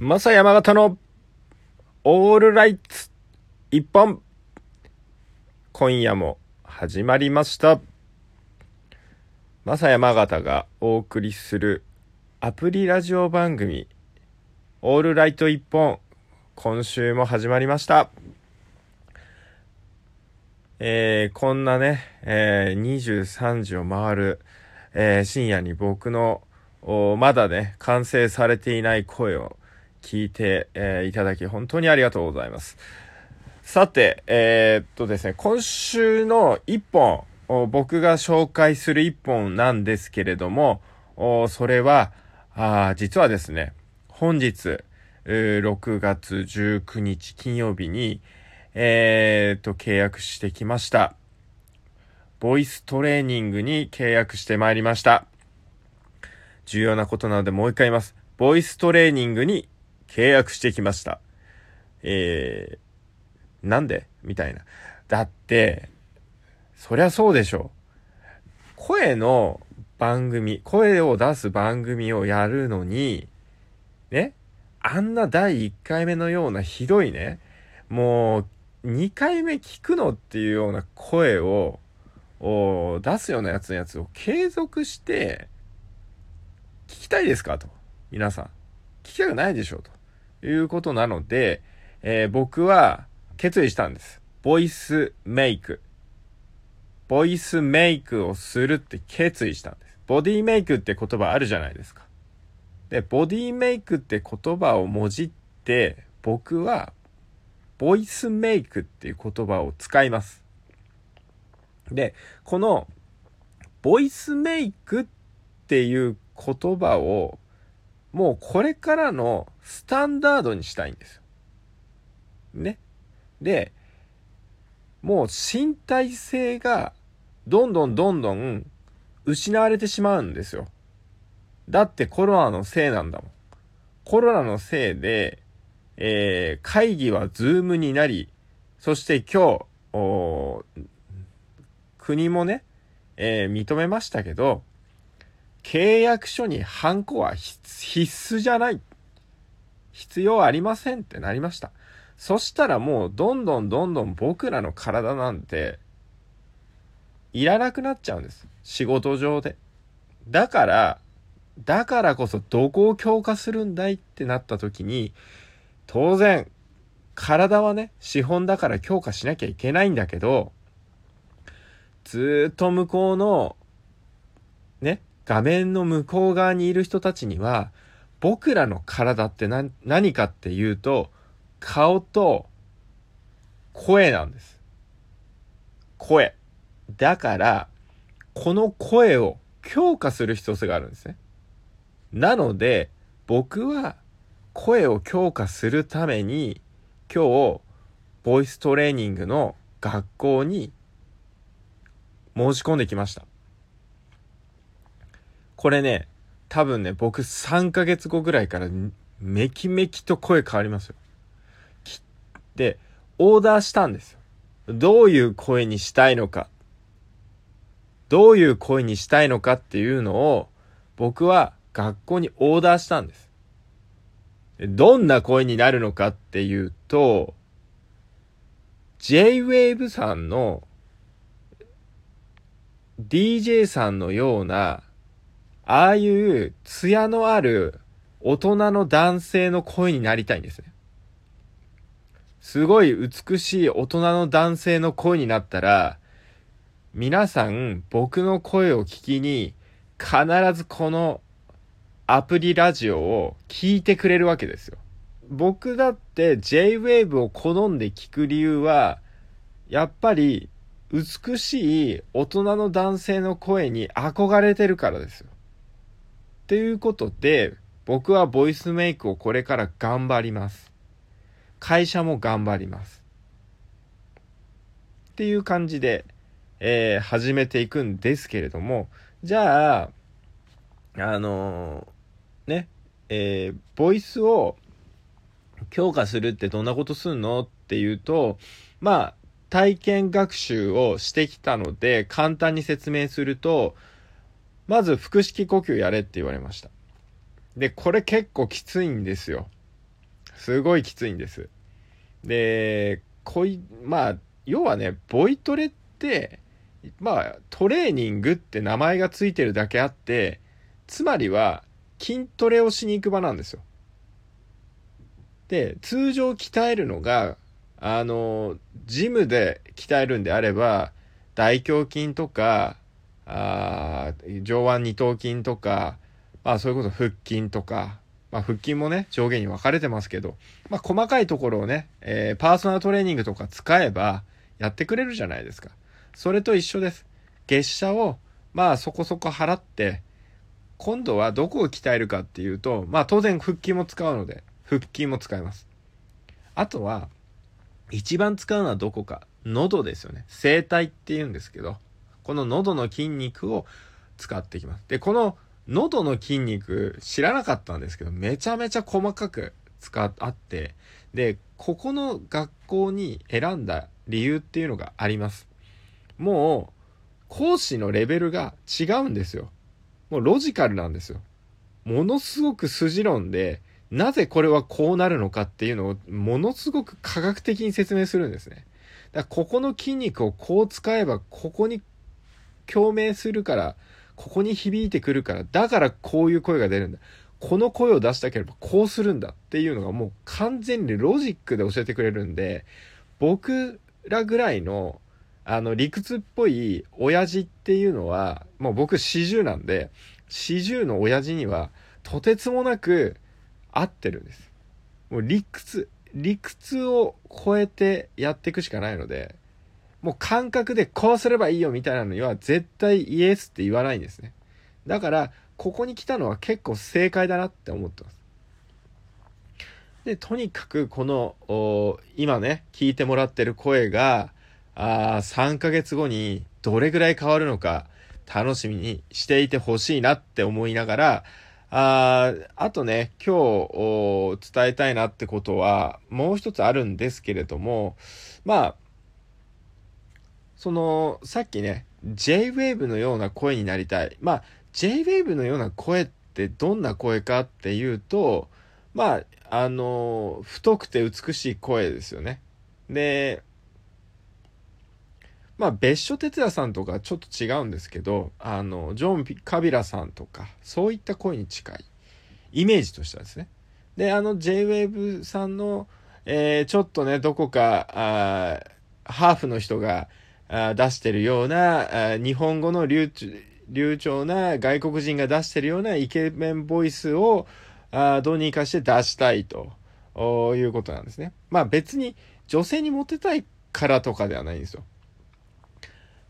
マサ山形のオールライツ一本。今夜も始まりました。マサ山形がお送りするアプリラジオ番組オールライト一本。今週も始まりました。えー、こんなね、えー、23時を回る、えー、深夜に僕のまだね、完成されていない声を聞いて、えー、いただき本当にありがとうございます。さて、えー、っとですね、今週の1本、僕が紹介する1本なんですけれども、それは、あ実はですね、本日、6月19日金曜日に、えー、と、契約してきました。ボイストレーニングに契約してまいりました。重要なことなのでもう一回言います。ボイストレーニングに契約してきました。えー、なんで？みたいな。だって、そりゃそうでしょう。声の番組、声を出す番組をやるのに、ね、あんな第1回目のようなひどいね、もう2回目聞くのっていうような声を出すようなやつのやつを継続して聞きたいですかと。皆さん。聞きたくないでしょうということなので、えー、僕は決意したんです。ボイスメイク。ボイスメイクをするって決意したんです。ボディメイクって言葉あるじゃないですか。で、ボディメイクって言葉をもじって、僕はボイスメイクっていう言葉を使います。で、このボイスメイクっていう言葉をもうこれからのスタンダードにしたいんですよ。ね。で、もう身体性がどんどんどんどん失われてしまうんですよ。だってコロナのせいなんだもん。コロナのせいで、えー、会議はズームになり、そして今日、国もね、えー、認めましたけど、契約書にハンコは必須じゃない。必要ありませんってなりました。そしたらもうどんどんどんどん僕らの体なんていらなくなっちゃうんです。仕事上で。だから、だからこそどこを強化するんだいってなった時に、当然、体はね、資本だから強化しなきゃいけないんだけど、ずっと向こうの、ね、画面の向こう側にいる人たちには、僕らの体って何かっていうと、顔と声なんです。声。だから、この声を強化する必要性があるんですね。なので、僕は声を強化するために今日ボイストレーニングの学校に申し込んできましたこれね多分ね僕3ヶ月後ぐらいからめきめきと声変わりますよ。でオーダーしたんですよ。どういう声にしたいのか。どういう声にしたいのかっていうのを僕は学校にオーダーしたんです。どんな声になるのかっていうと、J-Wave さんの DJ さんのような、ああいう艶のある大人の男性の声になりたいんですね。すごい美しい大人の男性の声になったら、皆さん僕の声を聞きに必ずこのアプリラジオを聞いてくれるわけですよ。僕だって J-Wave を好んで聞く理由は、やっぱり美しい大人の男性の声に憧れてるからですよ。っていうことで、僕はボイスメイクをこれから頑張ります。会社も頑張ります。っていう感じで、えー、始めていくんですけれども、じゃあ、あのーね、えー、ボイスを強化するってどんなことすんのっていうと、まあ、体験学習をしてきたので、簡単に説明すると、まず腹式呼吸やれって言われました。で、これ結構きついんですよ。すごいきついんです。で、こい、まあ、要はね、ボイトレって、まあ、トレーニングって名前がついてるだけあって、つまりは筋トレをしに行く場なんですよ。で、通常鍛えるのが、あの、ジムで鍛えるんであれば、大胸筋とか、あ上腕二頭筋とか、まあそういうこと腹筋とか、まあ腹筋もね、上下に分かれてますけど、まあ細かいところをね、えー、パーソナルトレーニングとか使えばやってくれるじゃないですか。それと一緒です。月謝を、まあそこそこ払って、今度はどこを鍛えるかっていうと、まあ当然腹筋も使うので、腹筋も使います。あとは、一番使うのはどこか。喉ですよね。声帯って言うんですけど、この喉の筋肉を使っていきます。で、この喉の筋肉知らなかったんですけど、めちゃめちゃ細かく使あって、で、ここの学校に選んだ理由っていうのがあります。もう、講師のレベルが違うんですよ。もうロジカルなんですよ。ものすごく筋論で、なぜこれはこうなるのかっていうのをものすごく科学的に説明するんですね。だからここの筋肉をこう使えばここに共鳴するから、ここに響いてくるから、だからこういう声が出るんだ。この声を出したければこうするんだっていうのがもう完全にロジックで教えてくれるんで、僕らぐらいのあの理屈っぽい親父っていうのは、もう僕四十なんで、四十の親父にはとてつもなく合ってるんです。もう理屈、理屈を超えてやっていくしかないので、もう感覚でこうすればいいよみたいなのには絶対イエスって言わないんですね。だから、ここに来たのは結構正解だなって思ってます。で、とにかくこの、今ね、聞いてもらってる声が、あ3ヶ月後にどれぐらい変わるのか楽しみにしていてほしいなって思いながら、ああとね、今日伝えたいなってことはもう一つあるんですけれども、まあ、その、さっきね、J-Wave のような声になりたい。まあ、J-Wave のような声ってどんな声かっていうと、まあ、あの、太くて美しい声ですよね。で、まあ、別所哲也さんとかちょっと違うんですけど、あの、ジョン・カビラさんとか、そういった声に近い、イメージとしてはですね。で、あの、J-Wave さんの、えー、ちょっとね、どこか、あハーフの人があ出してるような、あ日本語の流流暢な外国人が出してるようなイケメンボイスを、あどうにかして出したいということなんですね。まあ別に女性にモテたいからとかではないんですよ。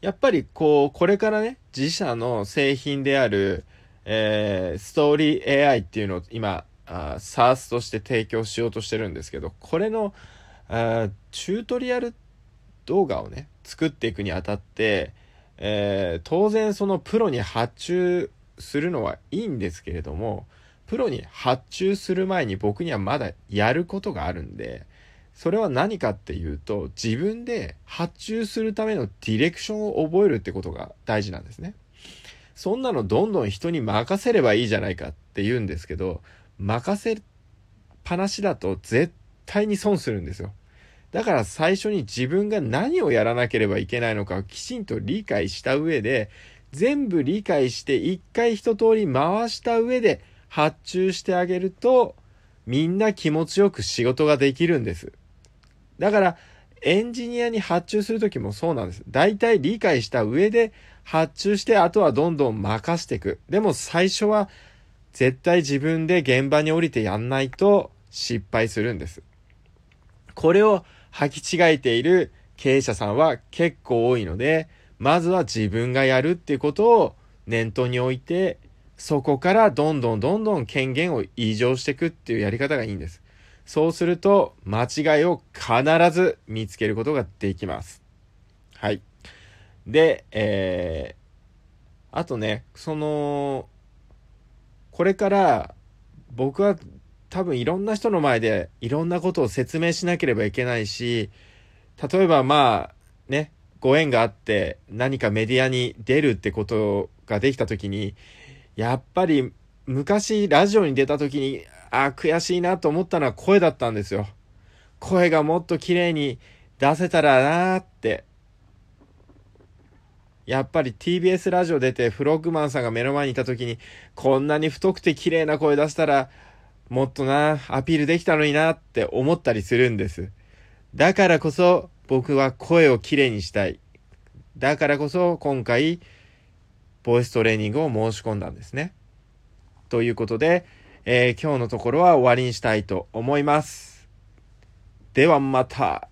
やっぱりこう、これからね、自社の製品である、えー、ストーリー AI っていうのを今、あ SARS として提供しようとしてるんですけど、これの、あチュートリアル動画をね、作っていくにあたって、えー、当然そのプロに発注するのはいいんですけれども、プロに発注する前に僕にはまだやることがあるんで、それは何かっていうと、自分で発注するためのディレクションを覚えるってことが大事なんですね。そんなのどんどん人に任せればいいじゃないかって言うんですけど、任せっぱなしだと絶対に損するんですよ。だから最初に自分が何をやらなければいけないのかをきちんと理解した上で、全部理解して一回一通り回した上で発注してあげると、みんな気持ちよく仕事ができるんです。だから、エンジニアに発注するときもそうなんです。大体理解した上で発注して、あとはどんどん任していく。でも最初は絶対自分で現場に降りてやんないと失敗するんです。これを履き違えている経営者さんは結構多いので、まずは自分がやるっていうことを念頭に置いて、そこからどんどんどんどん権限を異常していくっていうやり方がいいんです。そうすると、間違いを必ず見つけることができます。はい。で、えー、あとね、その、これから僕は多分いろんな人の前でいろんなことを説明しなければいけないし、例えばまあ、ね、ご縁があって何かメディアに出るってことができた時に、やっぱり昔ラジオに出た時にああ、悔しいなと思ったのは声だったんですよ。声がもっと綺麗に出せたらなーって。やっぱり TBS ラジオ出てフロッグマンさんが目の前にいた時に、こんなに太くて綺麗な声出したら、もっとな、アピールできたのになって思ったりするんです。だからこそ僕は声をきれいにしたい。だからこそ今回、ボイストレーニングを申し込んだんですね。ということで、えー、今日のところは終わりにしたいと思います。ではまた。